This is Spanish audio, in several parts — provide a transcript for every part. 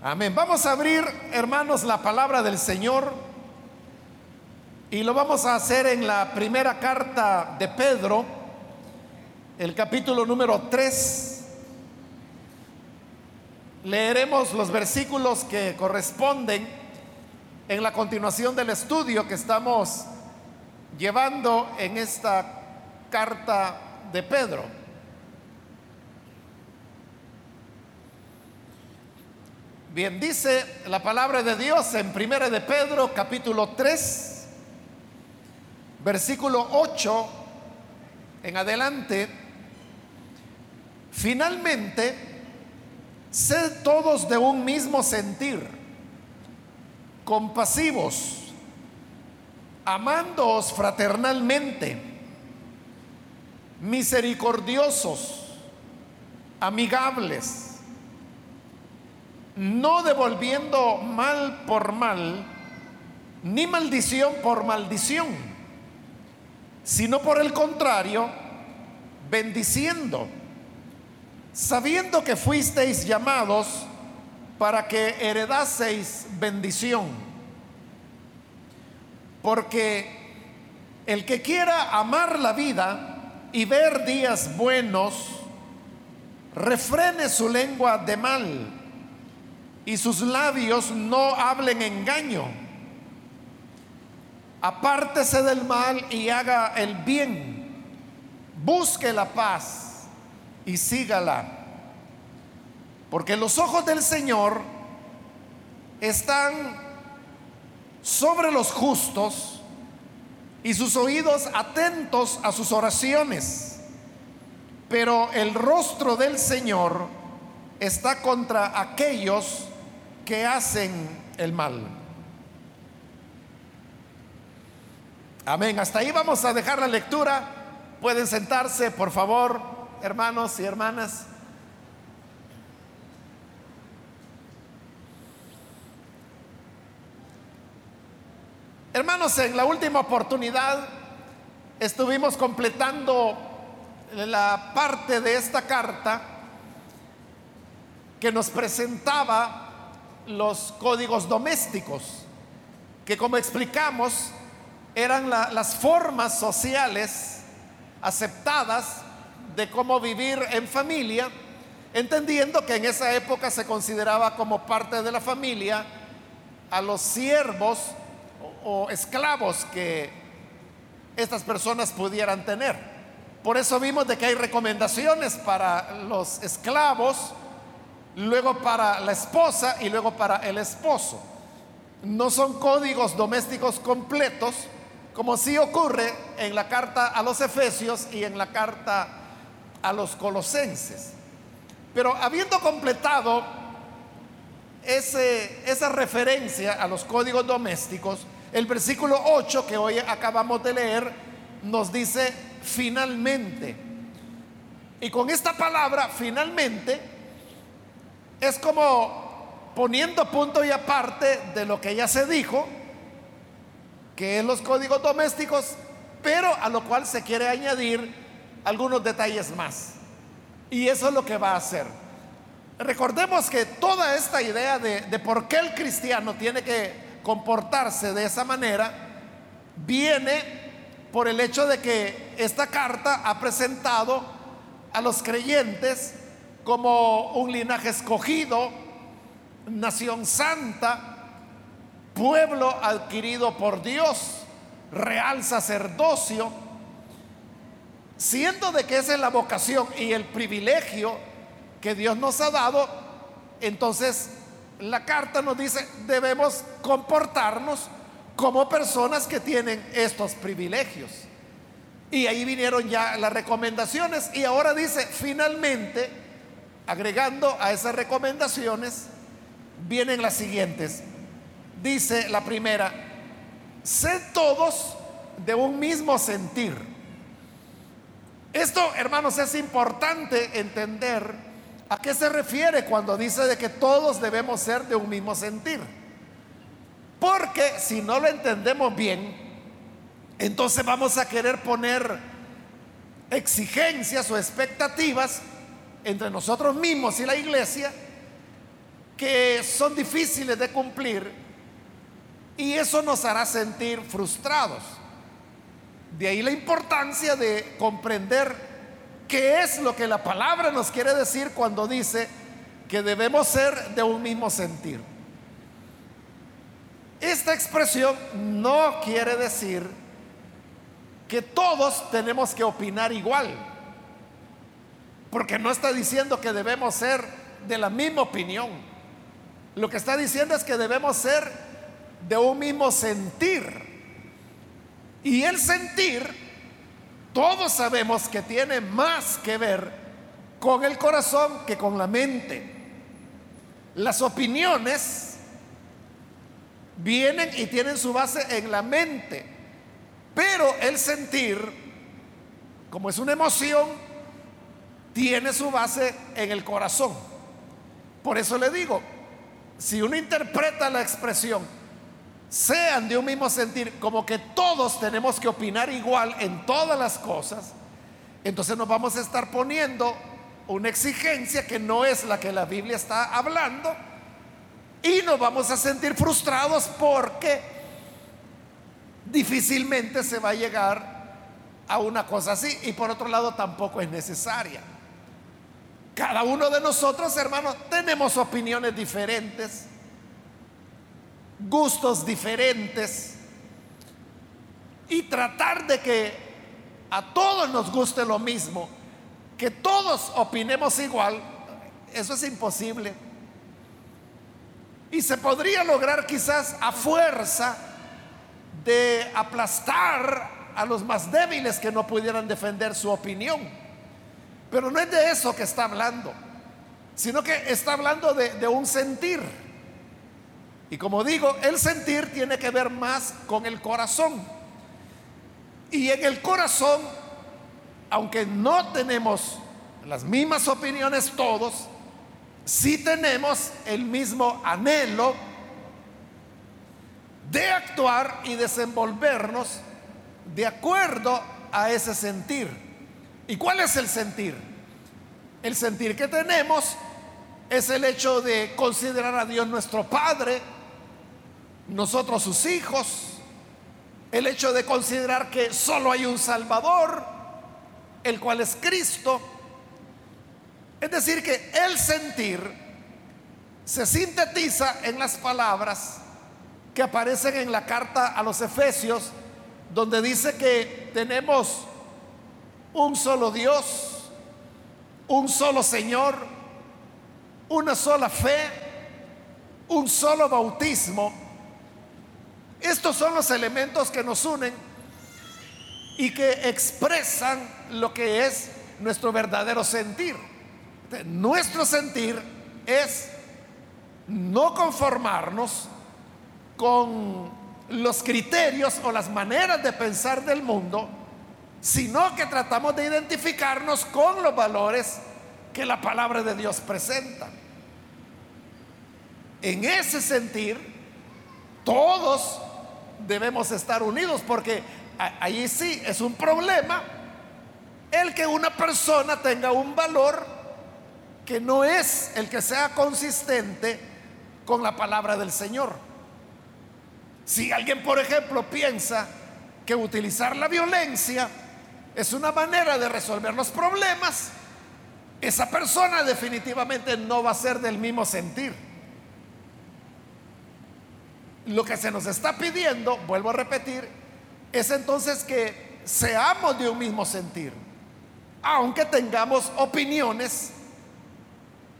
Amén. Vamos a abrir, hermanos, la palabra del Señor y lo vamos a hacer en la primera carta de Pedro, el capítulo número 3. Leeremos los versículos que corresponden en la continuación del estudio que estamos llevando en esta carta de Pedro. Bien, dice la palabra de Dios en Primera de Pedro, capítulo 3, versículo 8 en adelante. Finalmente, sed todos de un mismo sentir, compasivos, amándoos fraternalmente, misericordiosos, amigables no devolviendo mal por mal, ni maldición por maldición, sino por el contrario, bendiciendo, sabiendo que fuisteis llamados para que heredaseis bendición. Porque el que quiera amar la vida y ver días buenos, refrene su lengua de mal y sus labios no hablen engaño. Apártese del mal y haga el bien. Busque la paz y sígala. Porque los ojos del Señor están sobre los justos y sus oídos atentos a sus oraciones. Pero el rostro del Señor está contra aquellos que hacen el mal. Amén. Hasta ahí vamos a dejar la lectura. Pueden sentarse, por favor, hermanos y hermanas. Hermanos, en la última oportunidad estuvimos completando la parte de esta carta que nos presentaba los códigos domésticos, que como explicamos eran las formas sociales aceptadas de cómo vivir en familia, entendiendo que en esa época se consideraba como parte de la familia a los siervos o, o esclavos que estas personas pudieran tener. Por eso vimos de que hay recomendaciones para los esclavos, luego para la esposa y luego para el esposo. No son códigos domésticos completos, como sí ocurre en la carta a los Efesios y en la carta a los Colosenses. Pero habiendo completado ese, esa referencia a los códigos domésticos, el versículo 8 que hoy acabamos de leer nos dice finalmente. Y con esta palabra, finalmente, es como poniendo punto y aparte de lo que ya se dijo, que es los códigos domésticos, pero a lo cual se quiere añadir algunos detalles más. Y eso es lo que va a hacer. Recordemos que toda esta idea de, de por qué el cristiano tiene que comportarse de esa manera viene por el hecho de que esta carta ha presentado a los creyentes como un linaje escogido, nación santa, pueblo adquirido por Dios, real sacerdocio, siendo de que esa es la vocación y el privilegio que Dios nos ha dado, entonces la carta nos dice, debemos comportarnos como personas que tienen estos privilegios. Y ahí vinieron ya las recomendaciones y ahora dice, finalmente, agregando a esas recomendaciones, vienen las siguientes. Dice la primera, sed todos de un mismo sentir. Esto, hermanos, es importante entender a qué se refiere cuando dice de que todos debemos ser de un mismo sentir. Porque si no lo entendemos bien, entonces vamos a querer poner exigencias o expectativas entre nosotros mismos y la iglesia que son difíciles de cumplir y eso nos hará sentir frustrados. De ahí la importancia de comprender qué es lo que la palabra nos quiere decir cuando dice que debemos ser de un mismo sentir. Esta expresión no quiere decir que todos tenemos que opinar igual, porque no está diciendo que debemos ser de la misma opinión. Lo que está diciendo es que debemos ser de un mismo sentir. Y el sentir, todos sabemos que tiene más que ver con el corazón que con la mente. Las opiniones vienen y tienen su base en la mente, pero el sentir, como es una emoción, tiene su base en el corazón. Por eso le digo, si uno interpreta la expresión, sean de un mismo sentir, como que todos tenemos que opinar igual en todas las cosas, entonces nos vamos a estar poniendo una exigencia que no es la que la Biblia está hablando y nos vamos a sentir frustrados porque difícilmente se va a llegar a una cosa así y por otro lado tampoco es necesaria. Cada uno de nosotros, hermanos, tenemos opiniones diferentes, gustos diferentes y tratar de que a todos nos guste lo mismo, que todos opinemos igual, eso es imposible. Y se podría lograr quizás a fuerza de aplastar a los más débiles que no pudieran defender su opinión. Pero no es de eso que está hablando, sino que está hablando de, un sentir. Y como digo, el sentir tiene que ver más con el corazón. Y en el corazón, aunque no tenemos las mismas opiniones todos, sí tenemos el mismo anhelo de actuar y desenvolvernos de acuerdo a ese sentir. ¿Y cuál es el sentir? El sentir que tenemos es el hecho de considerar a Dios nuestro Padre, nosotros sus hijos, el hecho de considerar que solo hay un Salvador, el cual es Cristo. Es decir, que el sentir se sintetiza en las palabras que aparecen en la carta a los Efesios, donde dice que tenemos un solo Dios, un solo Señor, una sola fe, un solo bautismo. Estos son los elementos que nos unen y que expresan lo que es nuestro verdadero sentir. Nuestro sentir es no conformarnos con los criterios o las maneras de pensar del mundo, sino que tratamos de identificarnos con los valores que la palabra de Dios presenta. En ese sentir, todos debemos estar unidos porque ahí sí es un problema el que una persona tenga un valor que no es el que sea consistente con la palabra del Señor. Si alguien, por ejemplo, piensa que utilizar la violencia es una manera de resolver los problemas, esa persona definitivamente no va a ser del mismo sentir. Lo que se nos está pidiendo, vuelvo a repetir, es entonces que seamos de un mismo sentir, aunque tengamos opiniones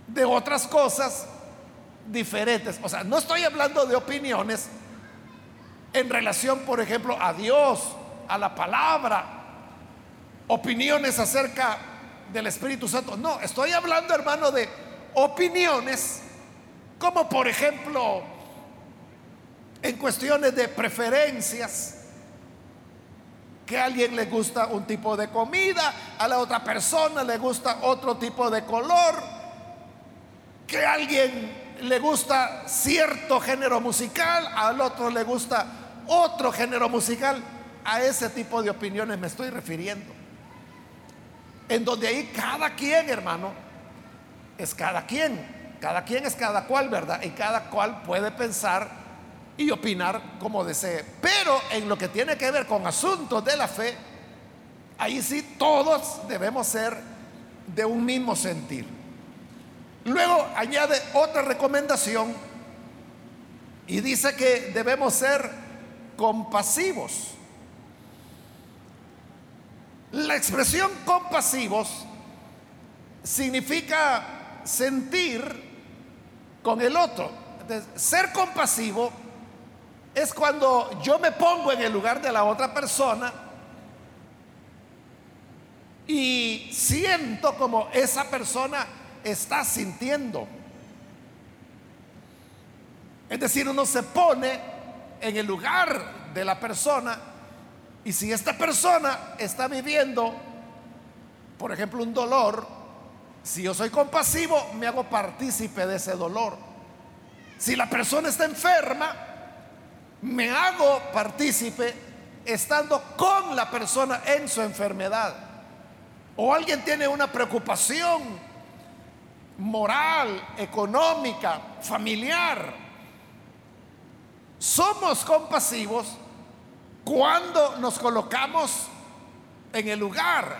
de otras cosas diferentes. O sea, no estoy hablando de opiniones en relación, por ejemplo, a Dios, a la palabra, opiniones acerca del Espíritu Santo. No, estoy hablando, hermano, de opiniones como por ejemplo en cuestiones de preferencias, que a alguien le gusta un tipo de comida, a la otra persona le gusta otro tipo de color, que a alguien le gusta cierto género musical, al otro le gusta otro género musical. A ese tipo de opiniones me estoy refiriendo en donde ahí cada quien, hermano, es cada quien. cada quien es cada cual, ¿verdad? Y cada cual puede pensar y opinar como desee. Pero en lo que tiene que ver con asuntos de la fe, ahí sí todos debemos ser de un mismo sentir. Luego añade otra recomendación y dice que debemos ser compasivos. La expresión compasivos significa sentir con el otro. ser compasivo es cuando yo me pongo en el lugar de la otra persona y siento como esa persona está sintiendo. Es decir, uno se pone en el lugar de la persona y si esta persona está viviendo, por ejemplo, un dolor, si yo soy compasivo, me hago partícipe de ese dolor. Si la persona está enferma, me hago partícipe estando con la persona en su enfermedad. O alguien tiene una preocupación moral, económica, familiar. Somos compasivos cuando nos colocamos en el lugar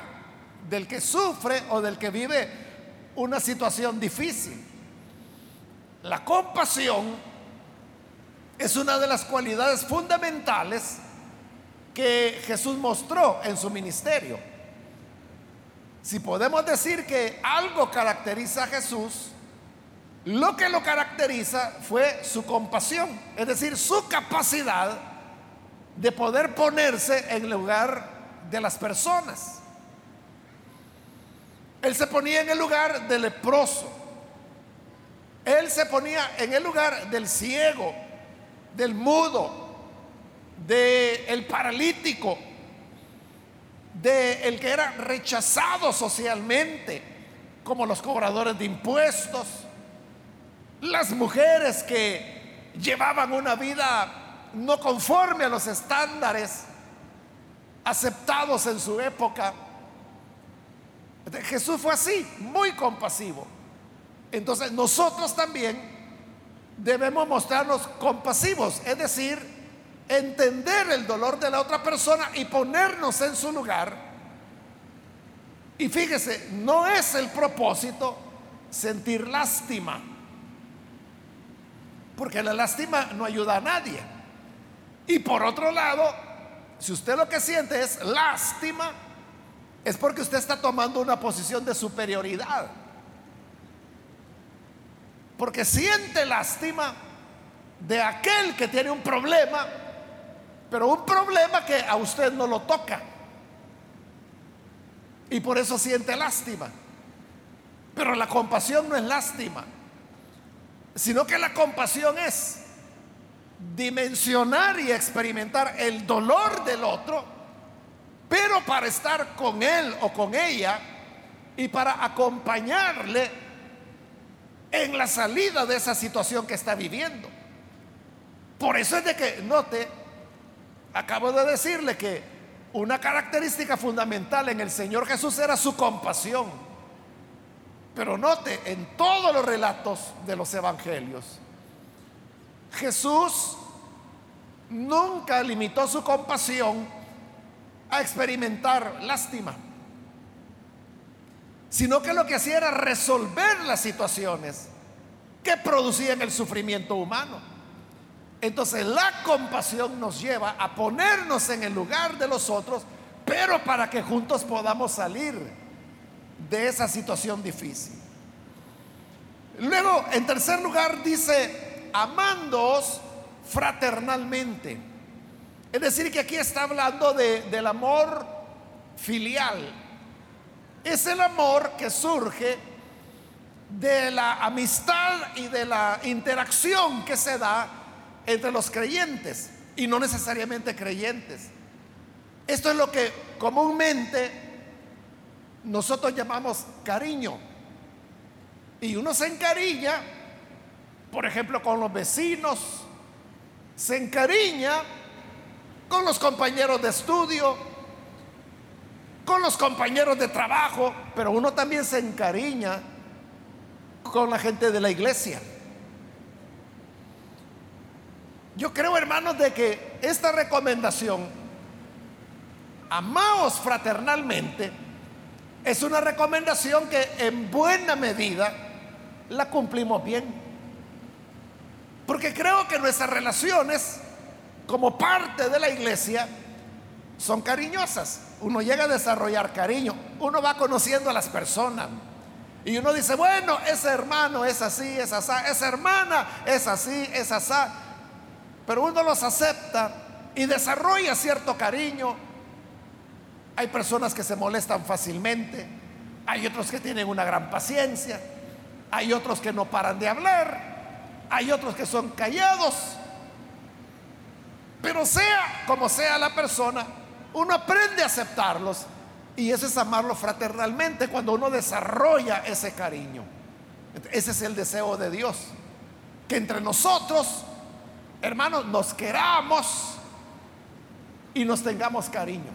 del que sufre o del que vive una situación difícil. La compasión es una de las cualidades fundamentales que Jesús mostró en su ministerio. Si podemos decir que algo caracteriza a Jesús, lo que lo caracteriza fue su compasión, es decir, su capacidad de poder ponerse en lugar de las personas. Él se ponía en el lugar del leproso. Él se ponía en el lugar del ciego, del mudo, del paralítico, del que era rechazado socialmente, como los cobradores de impuestos, las mujeres que llevaban una vida no conforme a los estándares aceptados en su época. Jesús fue así, muy compasivo. Entonces nosotros también debemos mostrarnos compasivos, es decir, entender el dolor de la otra persona y ponernos en su lugar. Y fíjese, no es el propósito sentir lástima, porque la lástima no ayuda a nadie. Y por otro lado, si usted lo que siente es lástima, es porque usted está tomando una posición de superioridad. Porque siente lástima de aquel que tiene un problema, pero un problema que a usted no lo toca. Y por eso siente lástima. Pero la compasión no es lástima, sino que la compasión es dimensionar y experimentar el dolor del otro, pero para estar con él o con ella y para acompañarle en la salida de esa situación que está viviendo. Por eso es de que, note, acabo de decirle que una característica fundamental en el Señor Jesús era su compasión. Pero note, en todos los relatos de los evangelios, Jesús nunca limitó su compasión a experimentar lástima, sino que lo que hacía era resolver las situaciones que producían el sufrimiento humano. Entonces la compasión nos lleva a ponernos en el lugar de los otros, pero para que juntos podamos salir de esa situación difícil. Luego, en tercer lugar, dice amándoos fraternalmente. Es decir, que aquí está hablando de, del amor filial. Es el amor que surge de la amistad y de la interacción que se da entre los creyentes y no necesariamente creyentes. Esto es lo que comúnmente nosotros llamamos cariño. Y uno se encariña por ejemplo, con los vecinos, se encariña con los compañeros de estudio, con los compañeros de trabajo, pero uno también se encariña con la gente de la iglesia. Yo creo, hermanos, de que esta recomendación, amaos fraternalmente, es una recomendación que en buena medida la cumplimos bien. Porque creo que nuestras relaciones como parte de la iglesia son cariñosas. Uno llega a desarrollar cariño, uno va conociendo a las personas. Y uno dice, bueno, ese hermano es así, es así, esa hermana es así, es así pero uno los acepta y desarrolla cierto cariño. Hay personas que se molestan fácilmente, hay otros que tienen una gran paciencia, hay otros que no paran de hablar, hay otros que son callados. Pero sea como sea la persona, uno aprende a aceptarlos y eso es amarlo fraternalmente cuando uno desarrolla ese cariño. Ese es el deseo de Dios, que entre nosotros hermanos, nos queramos y nos tengamos cariño.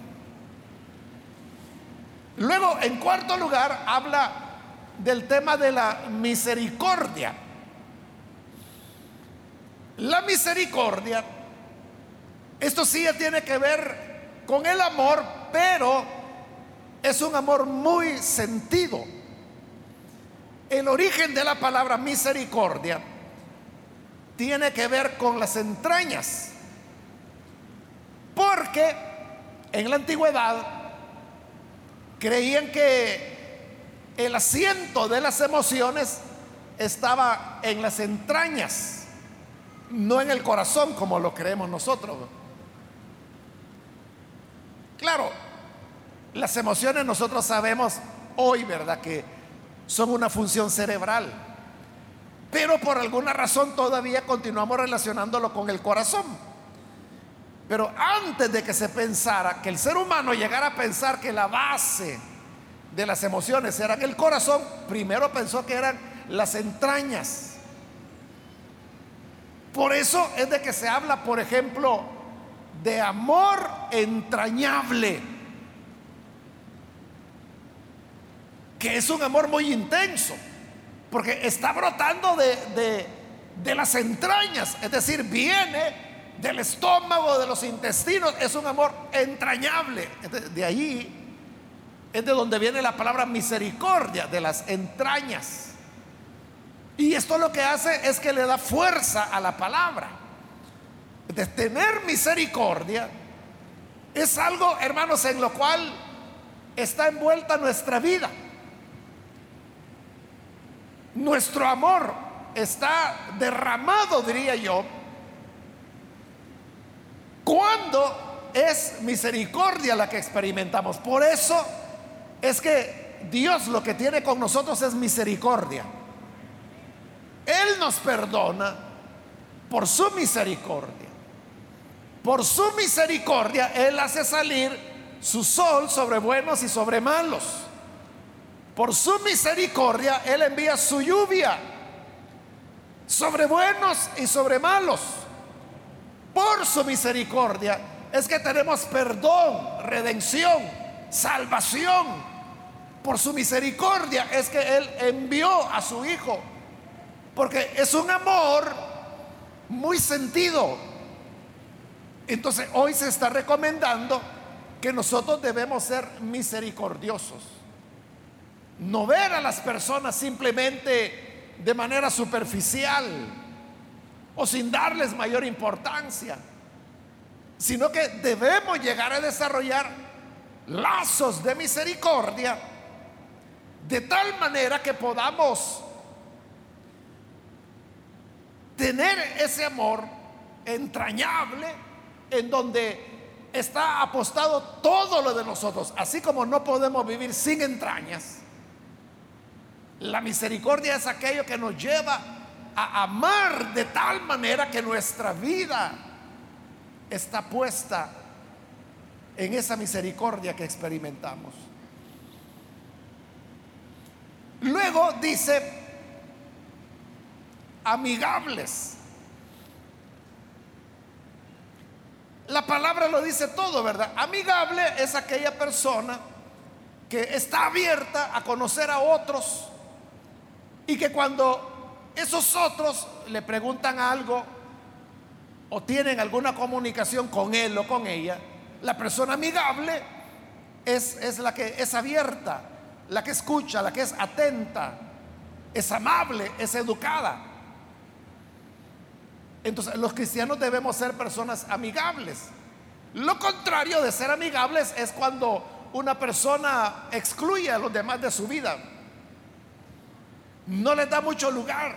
Luego, en cuarto lugar, habla del tema de la misericordia. La misericordia, esto sí tiene que ver con el amor, pero es un amor muy sentido. El origen de la palabra misericordia tiene que ver con las entrañas. Porque en la antigüedad creían que el asiento de las emociones estaba en las entrañas, no en el corazón como lo creemos nosotros. Claro, las emociones nosotros sabemos hoy, ¿verdad? Que son una función cerebral pero por alguna razón todavía continuamos relacionándolo con el corazón. Pero antes de que se pensara, que el ser humano llegara a pensar que la base de las emociones era el corazón, primero pensó que eran las entrañas. Por eso es de que se habla, por ejemplo, de amor entrañable, que es un amor muy intenso porque está brotando de, las entrañas, es decir, viene del estómago, de los intestinos, es un amor entrañable. De ahí es de donde viene la palabra misericordia, de las entrañas. Y esto lo que hace es que le da fuerza a la palabra. De tener misericordia es algo, hermanos, en lo cual está envuelta nuestra vida. Nuestro amor está derramado, diría yo, cuando es misericordia la que experimentamos. Por eso es que Dios lo que tiene con nosotros es misericordia. Él nos perdona por su misericordia. Por su misericordia, Él hace salir su sol sobre buenos y sobre malos. Por su misericordia, Él envía su lluvia sobre buenos y sobre malos. Por su misericordia es que tenemos perdón, redención, salvación. Por su misericordia es que Él envió a su Hijo. Porque es un amor muy sentido. Entonces hoy se está recomendando que nosotros debemos ser misericordiosos. No ver a las personas simplemente de manera superficial o sin darles mayor importancia, sino que debemos llegar a desarrollar lazos de misericordia de tal manera que podamos tener ese amor entrañable en donde está apostado todo lo de nosotros, así como no podemos vivir sin entrañas la misericordia es aquello que nos lleva a amar de tal manera que nuestra vida está puesta en esa misericordia que experimentamos. Luego dice, amigables. La palabra lo dice todo, ¿verdad? Amigable es aquella persona que está abierta a conocer a otros Y que cuando esos otros le preguntan algo o tienen alguna comunicación con él o con ella, la persona amigable es, es la que es abierta, la que escucha, la que es atenta, es amable, es educada. Entonces, los cristianos debemos ser personas amigables. Lo contrario de ser amigables es cuando una persona excluye a los demás de su vida. No les da mucho lugar.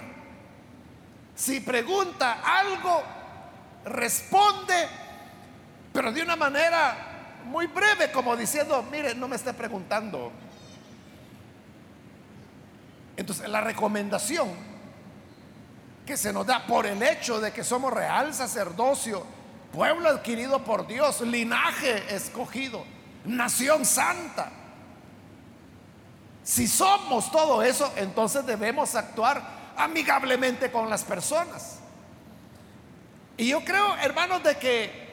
Si pregunta algo, responde, pero de una manera muy breve, como diciendo, mire, no me esté preguntando. Entonces, la recomendación que se nos da por el hecho de que somos real sacerdocio, pueblo adquirido por Dios, linaje escogido, nación santa. Si somos todo eso, entonces debemos actuar amigablemente con las personas. Y yo creo, hermanos, de que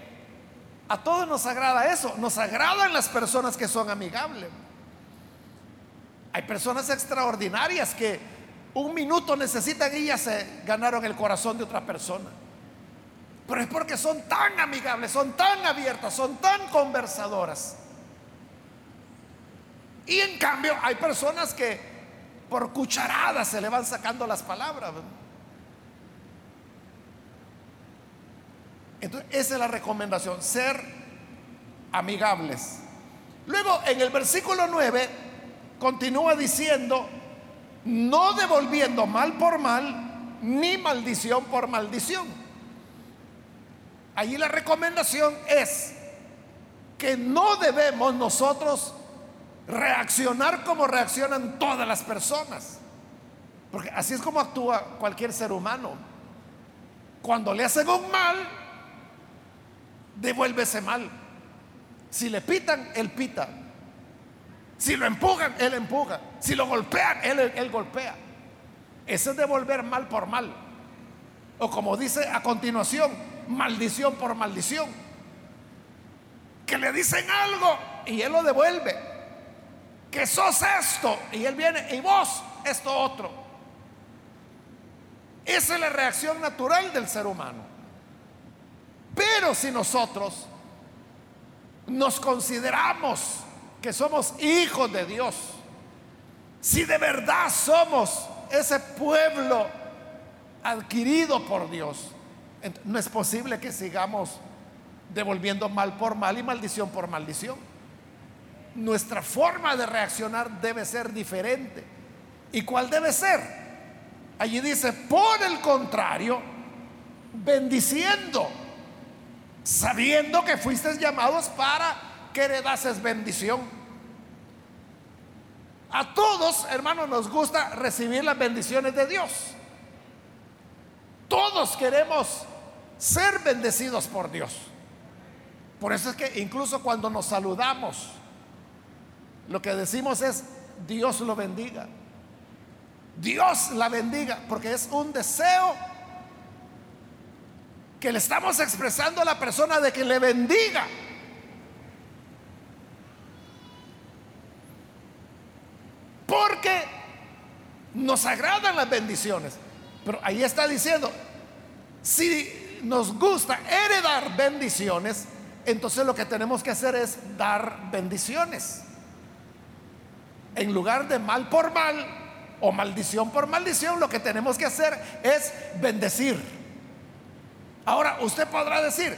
a todos nos agrada eso, nos agradan las personas que son amigables. Hay personas extraordinarias que un minuto necesitan y ya se ganaron el corazón de otra persona. Pero es porque son tan amigables, son tan abiertas, son tan conversadoras. Y en cambio hay personas que por cucharadas se le van sacando las palabras. Entonces, esa es la recomendación, ser amigables. Luego, en el versículo 9, continúa diciendo, no devolviendo mal por mal, ni maldición por maldición. Allí la recomendación es que no debemos nosotros reaccionar como reaccionan todas las personas. Porque así es como actúa cualquier ser humano. Cuando le hacen un mal, devuélvese mal. Si le pitan, él pita. Si lo empujan, él empuja. Si lo golpean, él, él golpea. Ese es devolver mal por mal. O como dice a continuación, maldición por maldición. Que le dicen algo y él lo devuelve que sos esto. Y él viene, y vos esto otro. Esa es la reacción natural del ser humano. Pero si nosotros nos consideramos que somos hijos de Dios, si de verdad somos ese pueblo adquirido por Dios, no es posible que sigamos devolviendo mal por mal y maldición por maldición nuestra forma de reaccionar debe ser diferente. ¿Y cuál debe ser? Allí dice, por el contrario, bendiciendo, sabiendo que fuiste llamados para que heredases bendición. A todos, hermanos, nos gusta recibir las bendiciones de Dios. Todos queremos ser bendecidos por Dios. Por eso es que incluso cuando nos saludamos, lo que decimos es, Dios lo bendiga. Dios la bendiga, porque es un deseo que le estamos expresando a la persona de que le bendiga. Porque nos agradan las bendiciones. Pero ahí está diciendo, si nos gusta heredar bendiciones, entonces lo que tenemos que hacer es dar bendiciones. En lugar de mal por mal o maldición por maldición, lo que tenemos que hacer es bendecir. Ahora, usted podrá decir,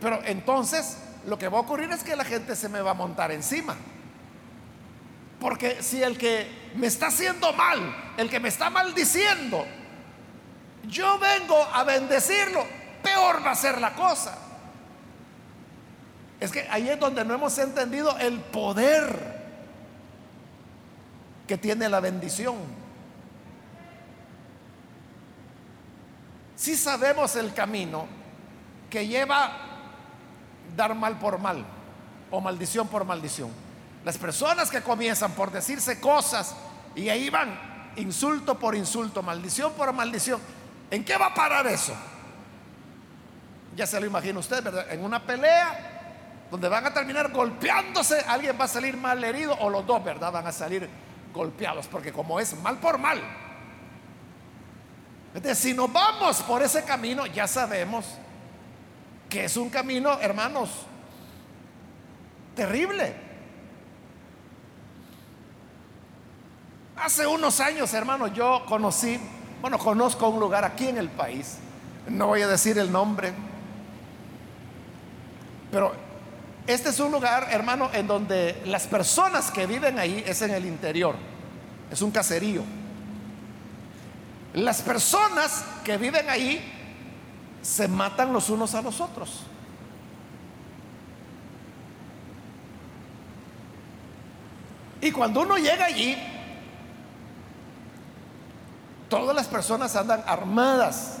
pero entonces lo que va a ocurrir es que la gente se me va a montar encima. Porque si el que me está haciendo mal, el que me está maldiciendo, yo vengo a bendecirlo, peor va a ser la cosa. Es que ahí es donde no hemos entendido el poder que tiene la bendición. Si sabemos el camino que lleva dar mal por mal o maldición por maldición. Las personas que comienzan por decirse cosas y ahí van insulto por insulto, maldición por maldición, ¿en qué va a parar eso? Ya se lo imagina usted, ¿verdad? En una pelea donde van a terminar golpeándose, alguien va a salir mal herido o los dos, ¿verdad? Van a salir golpeados, porque como es mal por mal, Entonces, si nos vamos por ese camino, ya sabemos que es un camino, hermanos, terrible. Hace unos años, hermanos, yo conocí, bueno, conozco un lugar aquí en el país, no voy a decir el nombre, pero este es un lugar, hermano, en donde las personas que viven ahí es en el interior, es un caserío. Las personas que viven ahí se matan los unos a los otros. Y cuando uno llega allí, todas las personas andan armadas.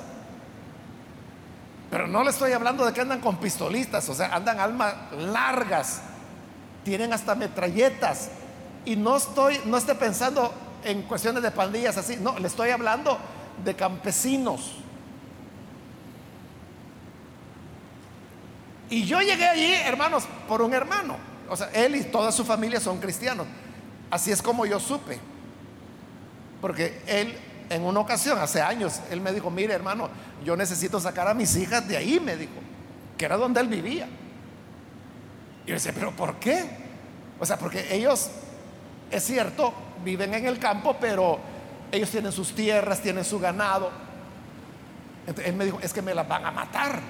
Pero no le estoy hablando de que andan con pistolistas, o sea, andan almas largas, tienen hasta metralletas. Y no estoy, no estoy pensando en cuestiones de pandillas así, no, le estoy hablando de campesinos. Y yo llegué allí, hermanos, por un hermano. O sea, él y toda su familia son cristianos. Así es como yo supe. Porque él en una ocasión, hace años, él me dijo, mire hermano, yo necesito sacar a mis hijas de ahí, me dijo, que era donde él vivía. Y yo decía, pero ¿por qué? O sea, porque ellos, es cierto, viven en el campo, pero ellos tienen sus tierras, tienen su ganado. Entonces, él me dijo, es que me las van a matar.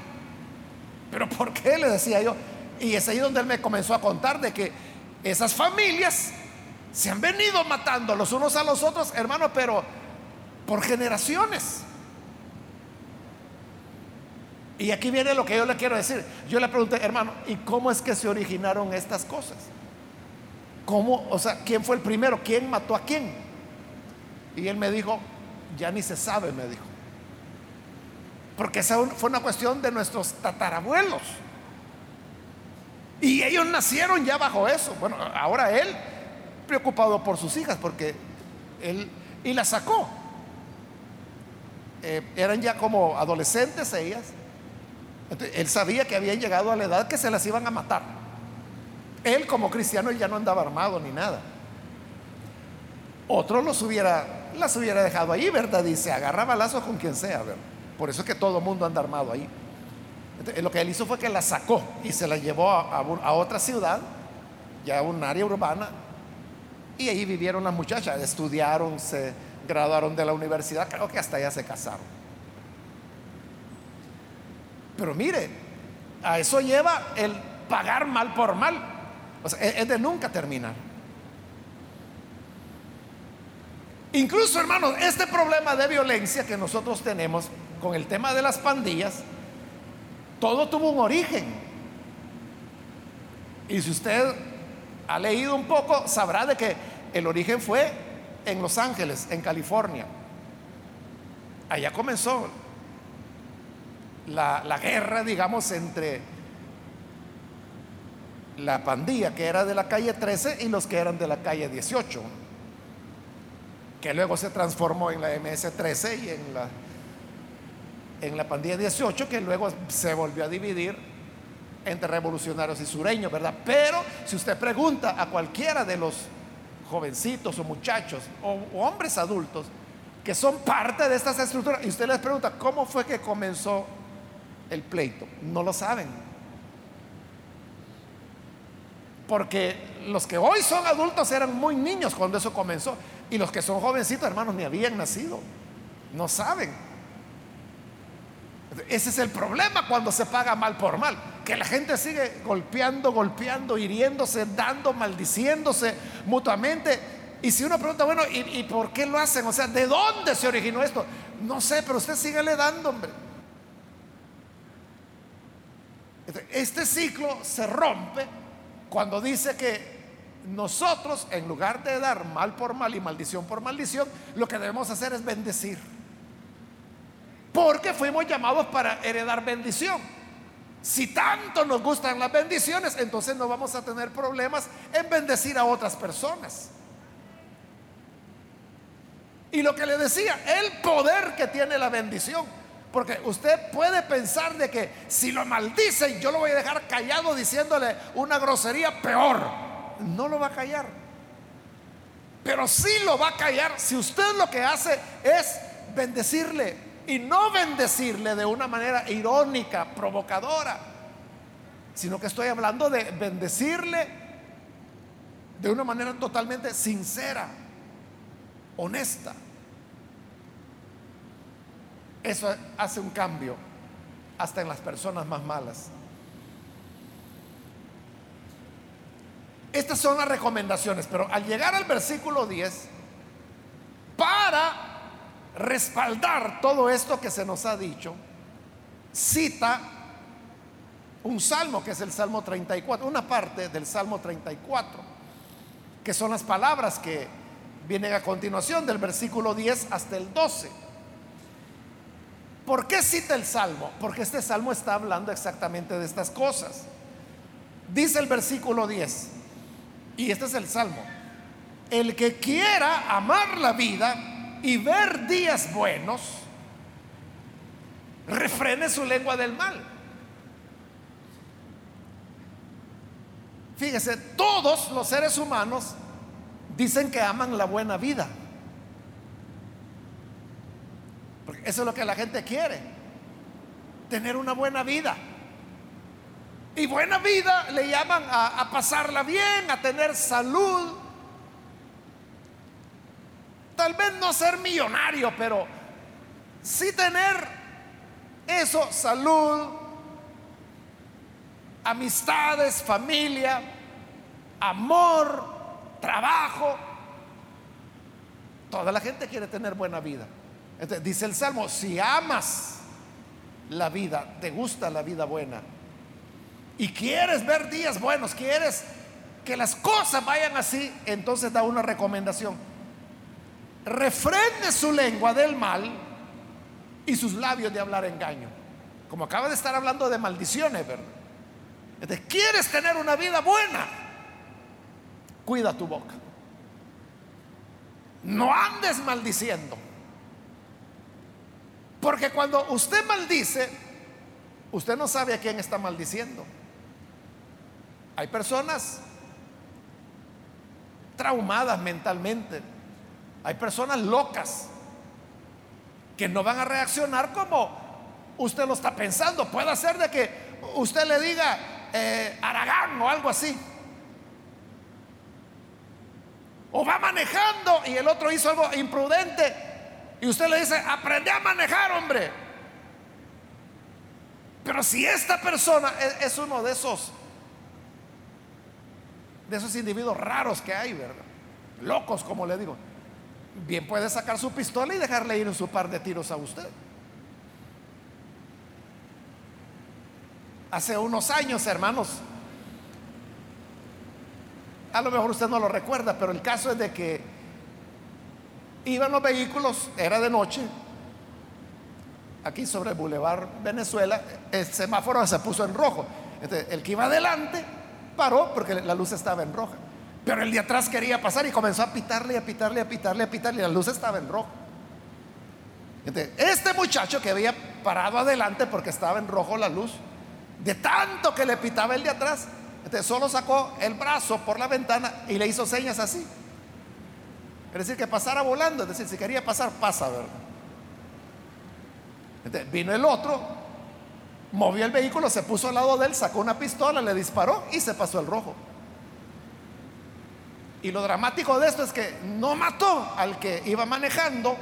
Pero ¿por qué? Le decía yo. Y es ahí donde él me comenzó a contar de que esas familias se han venido matando los unos a los otros, hermano, pero por generaciones. Y aquí viene lo que yo le quiero decir. Yo le pregunté, hermano, ¿y cómo es que se originaron estas cosas? ¿Cómo? O sea, ¿quién fue el primero? ¿Quién mató a quién? Y él me dijo, ya ni se sabe, me dijo. Porque esa fue una cuestión de nuestros tatarabuelos. Y ellos nacieron ya bajo eso. Bueno, ahora él preocupado por sus hijas, porque él y las sacó. Eh, eran ya como adolescentes ellas. él sabía que habían llegado a la edad que se las iban a matar. Él como cristiano ya no andaba armado ni nada. Otro los hubiera, las hubiera dejado ahí, ¿verdad? Dice, agarra balazos con quien sea, ¿verdad? Por eso es que todo el mundo anda armado ahí. lo que él hizo fue que la sacó y se la llevó a, a otra ciudad, ya a un área urbana, y ahí vivieron las muchachas, estudiaron, se graduaron de la universidad, creo que hasta allá se casaron. Pero mire, a eso lleva el pagar mal por mal. O sea, es de nunca terminar. Incluso, hermanos, este problema de violencia que nosotros tenemos con el tema de las pandillas, todo tuvo un origen. Y si usted ha leído un poco, sabrá de que el origen fue en Los Ángeles, en California. Allá comenzó la, guerra, digamos, entre la pandilla que era de la calle 13 y los que eran de la calle 18, que luego se transformó en la MS-13 y en la, en la pandilla 18, que luego se volvió a dividir entre revolucionarios y sureños, ¿verdad? Pero si usted pregunta a cualquiera de los jovencitos o muchachos o, hombres adultos que son parte de estas estructuras. Y usted les pregunta, ¿cómo fue que comenzó el pleito? No lo saben. Porque los que hoy son adultos eran muy niños cuando eso comenzó. Y los que son jovencitos, hermanos, ni habían nacido. No saben. Ese es el problema cuando se paga mal por mal. Que la gente sigue golpeando, golpeando, hiriéndose, dando, maldiciéndose mutuamente. Y si uno pregunta, bueno, ¿y, por qué lo hacen? O sea, ¿de dónde se originó esto? No sé, pero usted sigue le dando, hombre. Este ciclo se rompe cuando dice que nosotros, en lugar de dar mal por mal y maldición por maldición, lo que debemos hacer es bendecir. Porque fuimos llamados para heredar bendición. Si tanto nos gustan las bendiciones, entonces no vamos a tener problemas en bendecir a otras personas. Y lo que le decía, el poder que tiene la bendición. Porque usted puede pensar de que si lo maldicen, yo lo voy a dejar callado diciéndole una grosería peor. No lo va a callar. Pero sí lo va a callar si usted lo que hace es bendecirle Y no bendecirle de una manera irónica, provocadora, sino que estoy hablando de bendecirle de una manera totalmente sincera, honesta. Eso hace un cambio hasta en las personas más malas. Estas son las recomendaciones, pero al llegar al versículo 10, para respaldar todo esto que se nos ha dicho, cita un salmo que es el Salmo 34, una parte del Salmo 34, que son las palabras que vienen a continuación del versículo 10 hasta el 12. ¿Por qué cita el Salmo? Porque este Salmo está hablando exactamente de estas cosas. Dice el versículo 10, y este es el Salmo. El que quiera amar la vida y ver días buenos, refrene su lengua del mal. Fíjese, todos los seres humanos dicen que aman la buena vida. Porque eso es lo que la gente quiere. Tener una buena vida. Y buena vida le llaman a, pasarla bien, a tener salud. Tal vez no ser millonario, pero sí tener eso, salud, amistades, familia, amor, trabajo. Toda la gente quiere tener buena vida. dice el Salmo, si amas la vida, te gusta la vida buena, y quieres ver días buenos, quieres que las cosas vayan así, entonces da una recomendación. Refrene su lengua del mal y sus labios de hablar engaño. Como acaba de estar hablando de maldiciones, ¿verdad? Entonces, ¿quieres tener una vida buena? Cuida tu boca. No andes maldiciendo. Porque cuando usted maldice, usted no sabe a quién está maldiciendo. Hay personas traumadas mentalmente. Hay personas locas que no van a reaccionar como usted lo está pensando. Puede ser de que usted le diga eh, Aragán o algo así. O va manejando y el otro hizo algo imprudente y usted le dice, aprende a manejar, hombre. Pero si esta persona es uno de esos de esos individuos raros que hay, ¿verdad? Locos, como le digo. Bien puede sacar su pistola y dejarle ir su par de tiros a usted. Hace unos años, hermanos, a lo mejor usted no lo recuerda, pero el caso es de que iban los vehículos, era de noche, aquí sobre el Boulevard Venezuela, el semáforo se puso en rojo. el que iba adelante paró porque la luz estaba en roja. Pero el de atrás quería pasar y comenzó a pitarle, a pitarle, a pitarle, a pitarle. Y la luz estaba en rojo. este muchacho que había parado adelante porque estaba en rojo la luz, de tanto que le pitaba el de atrás, solo sacó el brazo por la ventana y le hizo señas así. Es decir, que pasara volando. Es decir, si quería pasar, pasa, ¿verdad? vino el otro, movió el vehículo, se puso al lado de él, sacó una pistola, le disparó y se pasó el rojo. Y lo dramático de esto es que no mató al que iba manejando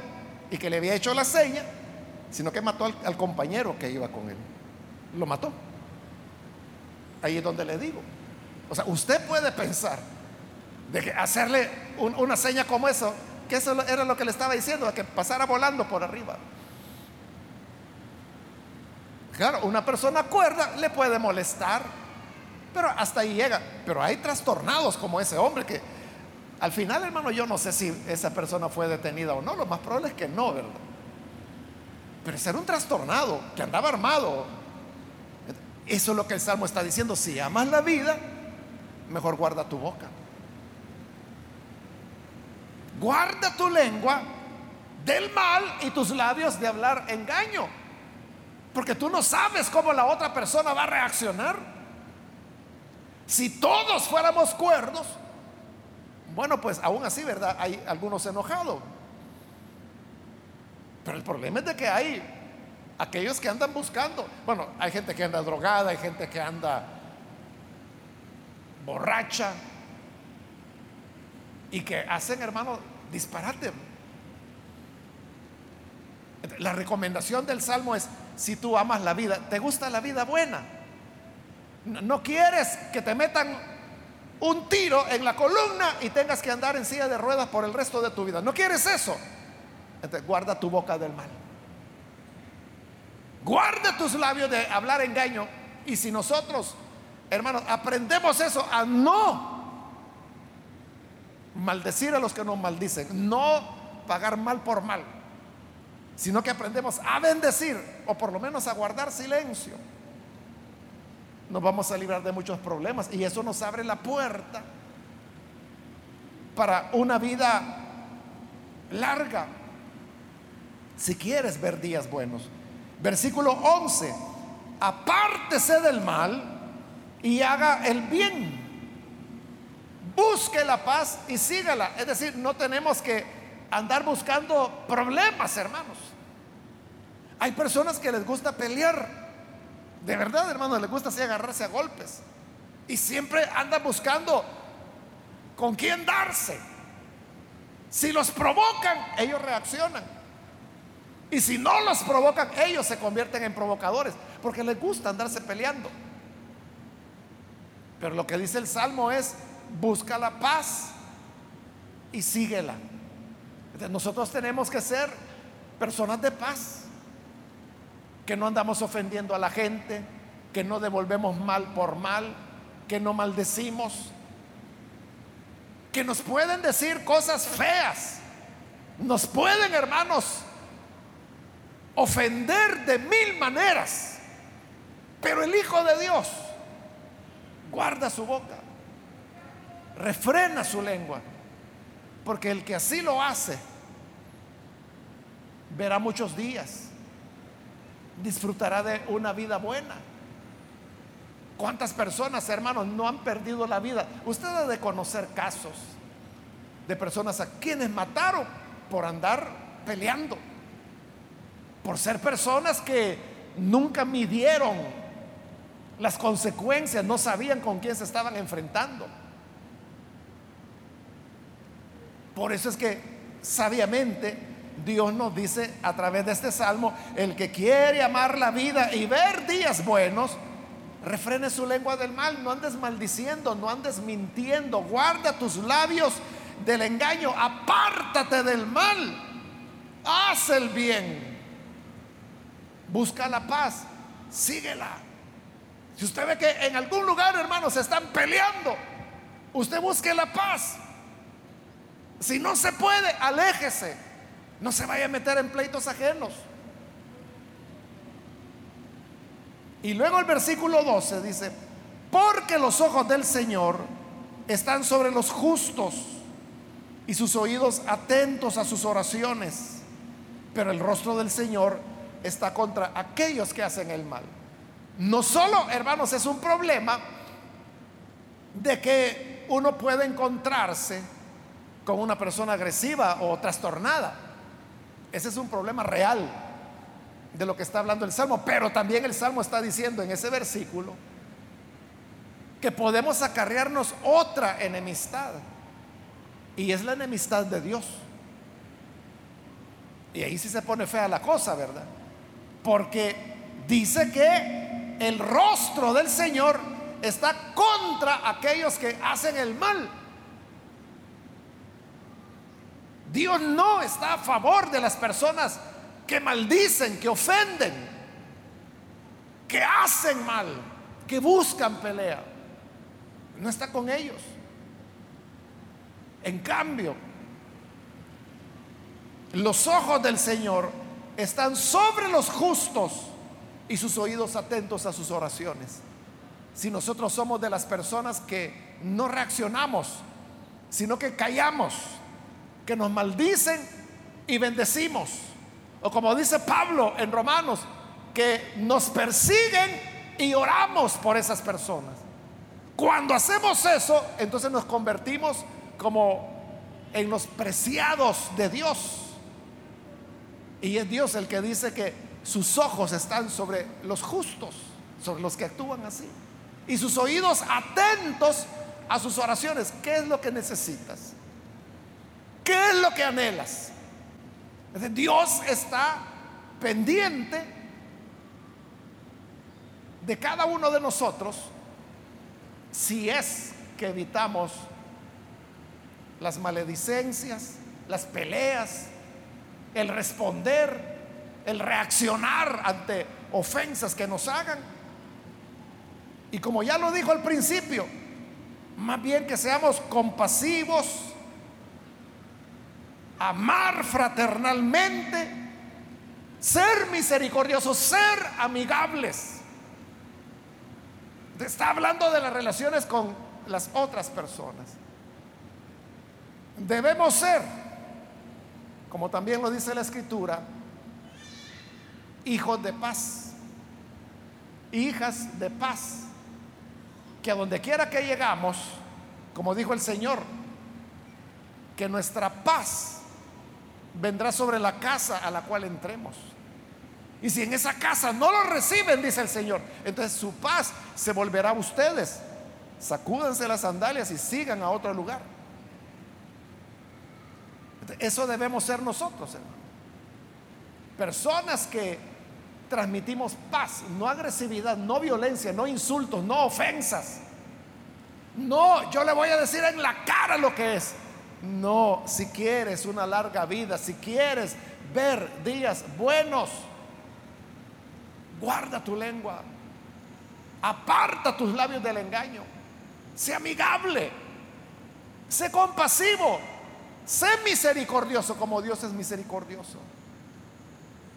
y que le había hecho la seña, sino que mató al, compañero que iba con él. Lo mató. Ahí es donde le digo. O sea, usted puede pensar de que hacerle una seña como eso, que eso era lo que le estaba diciendo, que pasara volando por arriba. Claro, una persona cuerda le puede molestar, pero hasta ahí llega. Pero hay trastornados como ese hombre que al final, hermano, yo no sé si esa persona fue detenida o no. Lo más probable es que no, ¿verdad? Pero ser un trastornado que andaba armado. Eso es lo que el Salmo está diciendo. Si amas la vida, mejor guarda tu boca. Guarda tu lengua del mal y tus labios de hablar engaño. Porque tú no sabes cómo la otra persona va a reaccionar. Si todos fuéramos cuerdos, bueno, pues aún así, ¿verdad? Hay algunos enojados. Pero el problema es de que hay Aquellos que andan buscando. Bueno, hay gente que anda drogada, hay gente que anda borracha y que hacen, hermano, disparate. La recomendación del Salmo es, si tú amas la vida, ¿te gusta la vida buena? No quieres que te metan un tiro en la columna y tengas que andar en silla de ruedas por el resto de tu vida. ¿No quieres eso? Entonces, guarda tu boca del mal. Guarda tus labios de hablar engaño. Y si nosotros, hermanos, aprendemos eso a no maldecir a los que nos maldicen, no pagar mal por mal, sino que aprendemos a bendecir o por lo menos a guardar silencio, nos vamos a librar de muchos problemas y eso nos abre la puerta para una vida larga. Si quieres ver días buenos. Versículo 11. Apártese del mal y haga el bien. Busque la paz y sígala. Es decir, no tenemos que andar buscando problemas, hermanos. Hay personas que les gusta pelear. De verdad, hermano, le gusta así agarrarse a golpes. Y siempre anda buscando con quién darse. Si los provocan, ellos reaccionan. Y si no los provocan, ellos se convierten en provocadores. Porque les gusta andarse peleando. Pero lo que dice el Salmo es, busca la paz y síguela. nosotros tenemos que ser personas de paz que no andamos ofendiendo a la gente, que no devolvemos mal por mal, que no maldecimos, que nos pueden decir cosas feas, nos pueden, hermanos, ofender de mil maneras, pero el Hijo de Dios guarda su boca, refrena su lengua, porque el que así lo hace verá muchos días disfrutará de una vida buena. ¿Cuántas personas, hermanos, no han perdido la vida? Usted ha de conocer casos de personas a quienes mataron por andar peleando, por ser personas que nunca midieron las consecuencias, no sabían con quién se estaban enfrentando. Por eso es que sabiamente Dios nos dice a través de este salmo, el que quiere amar la vida y ver días buenos, refrene su lengua del mal, no andes maldiciendo, no andes mintiendo, guarda tus labios del engaño, apártate del mal, haz el bien, busca la paz, síguela. Si usted ve que en algún lugar, hermanos, se están peleando, usted busque la paz. Si no se puede, aléjese. No se vaya a meter en pleitos ajenos. Y luego el versículo 12 dice, porque los ojos del Señor están sobre los justos y sus oídos atentos a sus oraciones, pero el rostro del Señor está contra aquellos que hacen el mal. No solo, hermanos, es un problema de que uno puede encontrarse con una persona agresiva o trastornada. Ese es un problema real de lo que está hablando el Salmo. Pero también el Salmo está diciendo en ese versículo que podemos acarrearnos otra enemistad. Y es la enemistad de Dios. Y ahí sí se pone fea la cosa, ¿verdad? Porque dice que el rostro del Señor está contra aquellos que hacen el mal. Dios no está a favor de las personas que maldicen, que ofenden, que hacen mal, que buscan pelea. No está con ellos. En cambio, los ojos del Señor están sobre los justos y sus oídos atentos a sus oraciones. Si nosotros somos de las personas que no reaccionamos, sino que callamos, que nos maldicen y bendecimos. O como dice Pablo en Romanos, que nos persiguen y oramos por esas personas. Cuando hacemos eso, entonces nos convertimos como en los preciados de Dios. Y es Dios el que dice que sus ojos están sobre los justos, sobre los que actúan así. Y sus oídos atentos a sus oraciones. ¿Qué es lo que necesitas? ¿Qué es lo que anhelas? Dios está pendiente de cada uno de nosotros si es que evitamos las maledicencias, las peleas, el responder, el reaccionar ante ofensas que nos hagan. Y como ya lo dijo al principio, más bien que seamos compasivos, amar fraternalmente, ser misericordiosos, ser amigables. Está hablando de las relaciones con las otras personas. Debemos ser, como también lo dice la escritura, hijos de paz, hijas de paz, que a donde quiera que llegamos, como dijo el Señor, que nuestra paz vendrá sobre la casa a la cual entremos. Y si en esa casa no lo reciben, dice el Señor, entonces su paz se volverá a ustedes. Sacúdense las sandalias y sigan a otro lugar. Eso debemos ser nosotros, hermano. Personas que transmitimos paz, no agresividad, no violencia, no insultos, no ofensas. No, yo le voy a decir en la cara lo que es. No, si quieres una larga vida, si quieres ver días buenos, guarda tu lengua, aparta tus labios del engaño, sé amigable, sé compasivo, sé misericordioso como Dios es misericordioso.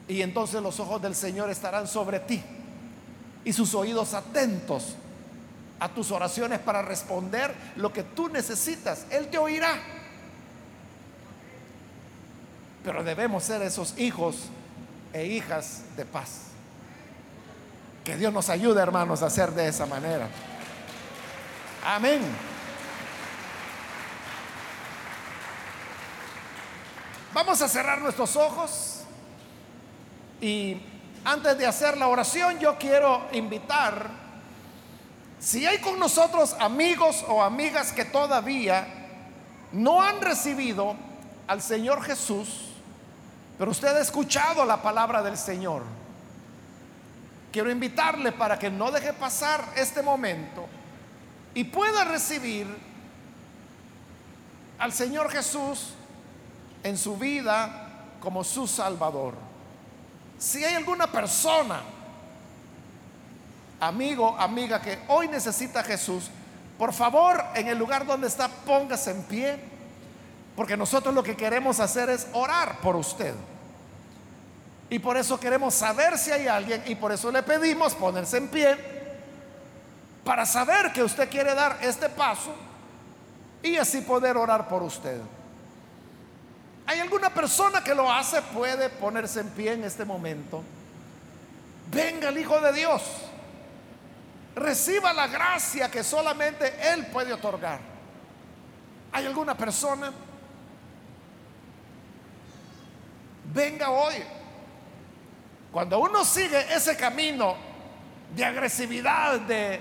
Y entonces los ojos del Señor estarán sobre ti y sus oídos atentos a tus oraciones para responder lo que tú necesitas. Él te oirá. Pero debemos ser esos hijos e hijas de paz. Que Dios nos ayude, hermanos, a hacer de esa manera. Amén. Vamos a cerrar nuestros ojos. Y antes de hacer la oración, yo quiero invitar, si hay con nosotros amigos o amigas que todavía no han recibido al Señor Jesús, pero usted ha escuchado la palabra del Señor, quiero invitarle para que no deje pasar este momento y pueda recibir al Señor Jesús en su vida como su Salvador. Si hay alguna persona, amigo, amiga, que hoy necesita a Jesús, por favor, en el lugar donde está, póngase en pie, porque nosotros lo que queremos hacer es orar por usted. Y por eso queremos saber si hay alguien y por eso le pedimos ponerse en pie para saber que usted quiere dar este paso y así poder orar por usted. ¿Hay alguna persona que lo hace? Puede ponerse en pie en este momento. Venga el Hijo de Dios. Reciba la gracia que solamente Él puede otorgar. ¿Hay alguna persona? Venga hoy. Cuando uno sigue ese camino de agresividad, de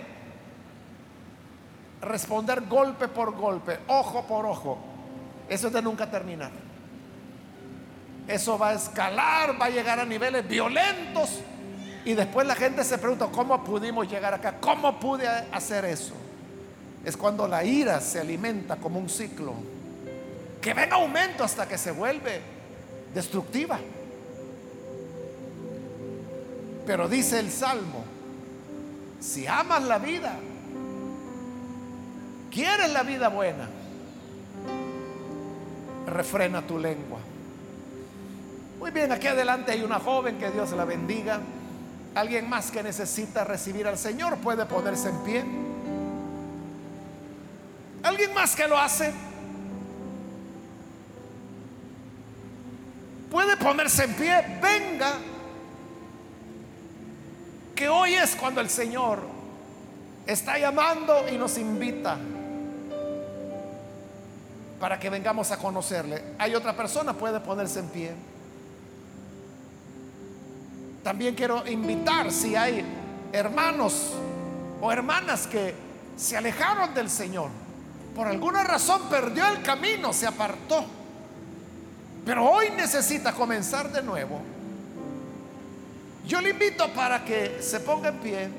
responder golpe por golpe, ojo por ojo, eso es de nunca terminar. Eso va a escalar, va a llegar a niveles violentos. Y después la gente se pregunta, ¿cómo pudimos llegar acá? ¿Cómo pude hacer eso? Es cuando la ira se alimenta como un ciclo, que ven aumento hasta que se vuelve destructiva. Pero dice el Salmo, si amas la vida, quieres la vida buena, refrena tu lengua. Muy bien, aquí adelante hay una joven, que Dios la bendiga. Alguien más que necesita recibir al Señor puede ponerse en pie. Alguien más que lo hace. Puede ponerse en pie. Venga. Que hoy es cuando el Señor está llamando y nos invita para que vengamos a conocerle. Hay otra persona, puede ponerse en pie. También quiero invitar si hay hermanos o hermanas que se alejaron del Señor. Por alguna razón perdió el camino, se apartó. Pero hoy necesita comenzar de nuevo. Yo le invito para que se ponga en pie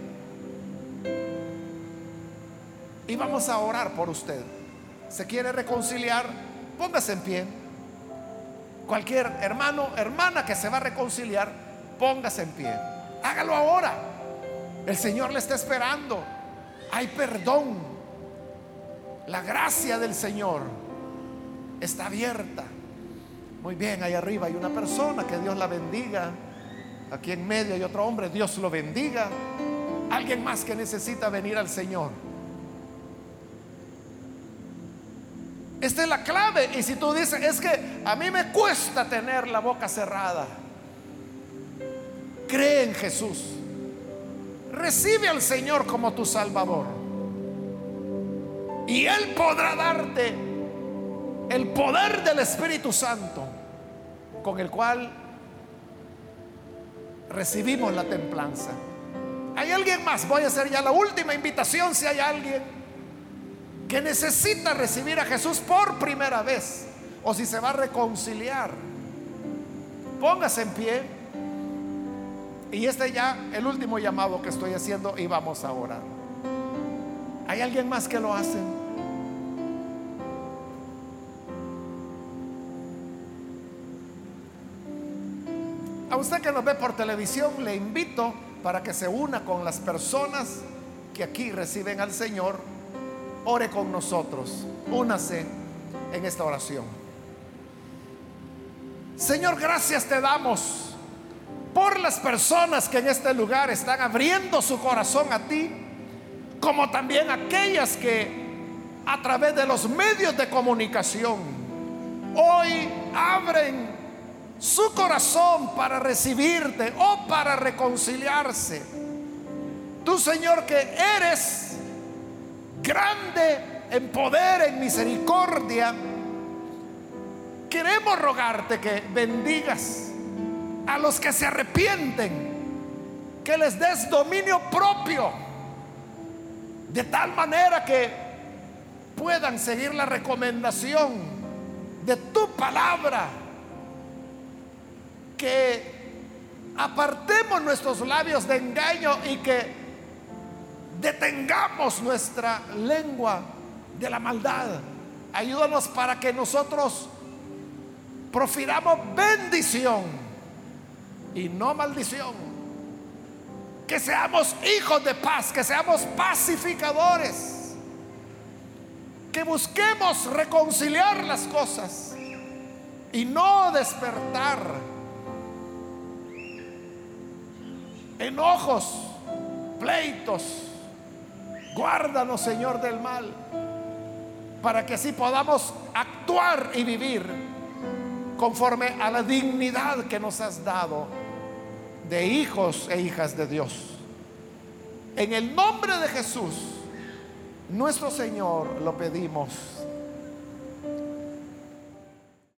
y vamos a orar por usted. ¿Se quiere reconciliar? Póngase en pie. Cualquier hermano, hermana que se va a reconciliar, póngase en pie. Hágalo ahora. El Señor le está esperando. Hay perdón. La gracia del Señor está abierta. Muy bien, ahí arriba hay una persona, que Dios la bendiga. Aquí en medio hay otro hombre, Dios lo bendiga. Alguien más que necesita venir al Señor. Esta es la clave. Y si tú dices, es que a mí me cuesta tener la boca cerrada. Cree en Jesús. Recibe al Señor como tu Salvador. Y Él podrá darte el poder del Espíritu Santo con el cual recibimos la templanza. ¿Hay alguien más? Voy a hacer ya la última invitación si hay alguien que necesita recibir a Jesús por primera vez o si se va a reconciliar. Póngase en pie. Y este ya el último llamado que estoy haciendo y vamos a orar. ¿Hay alguien más que lo hace? A usted que nos ve por televisión, le invito para que se una con las personas que aquí reciben al Señor. Ore con nosotros. Únase en esta oración. Señor, gracias te damos por las personas que en este lugar están abriendo su corazón a ti, como también aquellas que a través de los medios de comunicación hoy abren su corazón para recibirte o para reconciliarse. Tú, Señor, que eres grande en poder, en misericordia, queremos rogarte que bendigas a los que se arrepienten, que les des dominio propio, de tal manera que puedan seguir la recomendación de tu palabra que apartemos nuestros labios de engaño y que detengamos nuestra lengua de la maldad. Ayúdanos para que nosotros profiramos bendición y no maldición. Que seamos hijos de paz, que seamos pacificadores. Que busquemos reconciliar las cosas y no despertar enojos, pleitos. Guárdanos, Señor, del mal, para que así podamos actuar y vivir conforme a la dignidad que nos has dado de hijos e hijas de Dios. En el nombre de Jesús, nuestro Señor, lo pedimos.